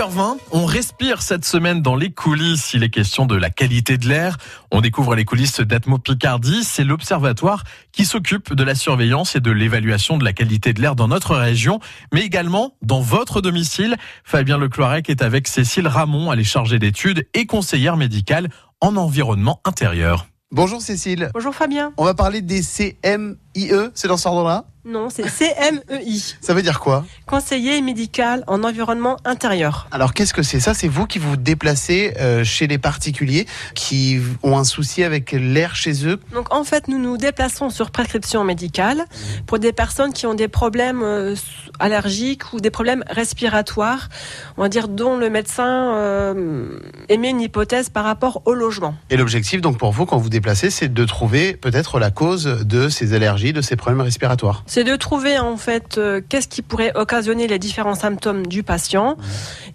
8h20, on respire cette semaine dans les coulisses. Il est question de la qualité de l'air. On découvre les coulisses d'Atmo Picardie. C'est l'observatoire qui s'occupe de la surveillance et de l'évaluation de la qualité de l'air dans notre région, mais également dans votre domicile. Fabien Lecloirec est avec Cécile Ramon, elle est chargée d'études et conseillère médicale en environnement intérieur. Bonjour Cécile. Bonjour Fabien. On va parler des CMIE, c'est dans ce ordre-là Non, c'est CMEI. Ça veut dire quoi Conseiller médical en environnement intérieur. Alors qu'est-ce que c'est ça C'est vous qui vous déplacez euh, chez les particuliers qui ont un souci avec l'air chez eux Donc en fait, nous nous déplaçons sur prescription médicale pour des personnes qui ont des problèmes euh, allergiques ou des problèmes respiratoires, on va dire dont le médecin euh, émet une hypothèse par rapport au logement. Et l'objectif donc pour vous quand vous déplacez, c'est de trouver peut-être la cause de ces allergies, de ces problèmes respiratoires. C'est de trouver en fait euh, qu'est-ce qui pourrait occasionner les différents symptômes du patient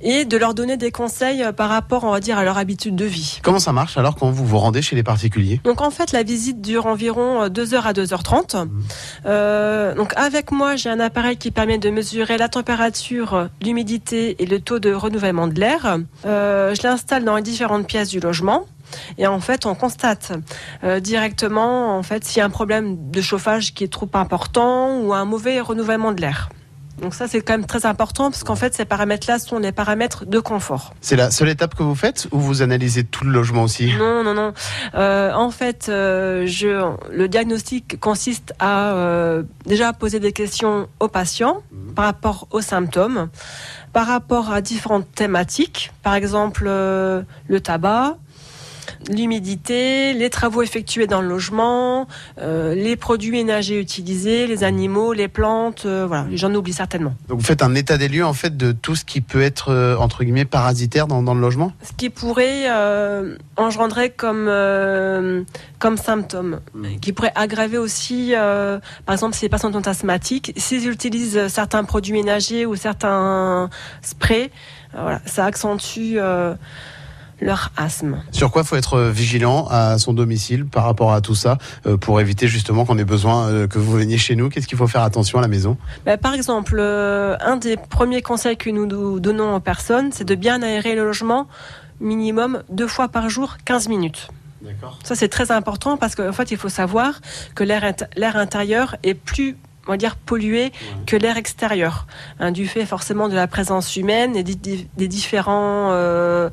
et de leur donner des conseils euh, par rapport, on va dire, à leur habitude de vie. Comment ça marche alors quand vous vous rendez chez les particuliers? Donc en fait, la visite dure environ 2h à 2h30. Euh, donc avec moi, j'ai un appareil qui permet de mesurer la température, l'humidité et le taux de renouvellement de l'air. Euh, je l'installe dans les différentes pièces du logement. Et en fait, on constate euh, directement en fait s'il y a un problème de chauffage qui est trop important ou un mauvais renouvellement de l'air. Donc ça, c'est quand même très important parce qu'en fait, ces paramètres-là sont les paramètres de confort. C'est la seule étape que vous faites ou vous analysez tout le logement aussi? Non, non, non. Euh, en fait, euh, je, le diagnostic consiste à euh, déjà poser des questions aux patients par rapport aux symptômes, par rapport à différentes thématiques, par exemple le tabac, l'humidité, les travaux effectués dans le logement, euh, les produits ménagers utilisés, les animaux, les plantes, euh, voilà, j'en oublie certainement. Donc vous faites un état des lieux en fait de tout ce qui peut être euh, entre guillemets parasitaire dans, dans le logement? Ce qui pourrait engendrer comme, comme symptômes, qui pourrait aggraver aussi, par exemple, si les patients sont asthmatiques, s'ils utilisent certains produits ménagers ou certains sprays, voilà, ça accentue leur asthme. Sur quoi faut être vigilant à son domicile par rapport à tout ça euh, pour éviter justement qu'on ait besoin euh, que vous veniez chez nous? Qu'est-ce qu'il faut faire attention à la maison? Ben, par exemple, euh, un des premiers conseils que nous donnons aux personnes, c'est de bien aérer le logement minimum deux fois par jour, 15 minutes. Ça, c'est très important parce qu'en fait, il faut savoir que l'air int- l'air intérieur est plus on va dire pollué que l'air extérieur, hein, du fait forcément de la présence humaine et des, des- des différents euh,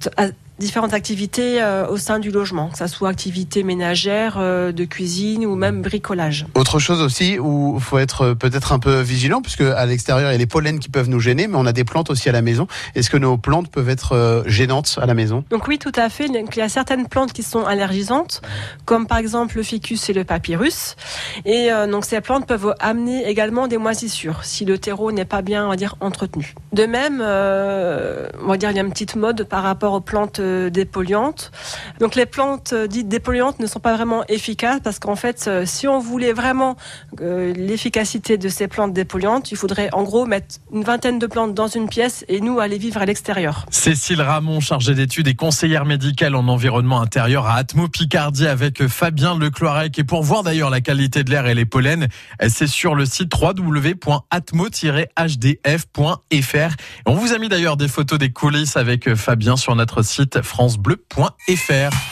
t- à- différentes activités euh, au sein du logement, que ce soit activités ménagères, euh, de cuisine ou même bricolage. Autre chose aussi où il faut être euh, peut-être un peu vigilant puisque à l'extérieur il y a les pollens qui peuvent nous gêner, mais on a des plantes aussi à la maison. Est-ce que nos plantes peuvent être euh, gênantes à la maison? Donc oui, tout à fait. Donc, il y a certaines plantes qui sont allergisantes, comme par exemple le ficus et le papyrus. Et donc ces plantes peuvent amener également des moisissures si le terreau n'est pas bien, on va dire, entretenu. De même, on va dire, il y a une petite mode par rapport aux plantes dépolluantes. Donc les plantes euh, dites dépolluantes ne sont pas vraiment efficaces parce qu'en fait, euh, si on voulait vraiment euh, l'efficacité de ces plantes dépolluantes, il faudrait en gros mettre une vingtaine de plantes dans une pièce et nous aller vivre à l'extérieur. Cécile Ramon, chargée d'études et conseillère médicale en environnement intérieur à Atmo Picardie avec Fabien Lecloirec. Et pour voir d'ailleurs la qualité de l'air et les pollens, c'est sur le site www.atmo-hdf.fr. On vous a mis d'ailleurs des photos des coulisses avec Fabien sur notre francebleu.fr.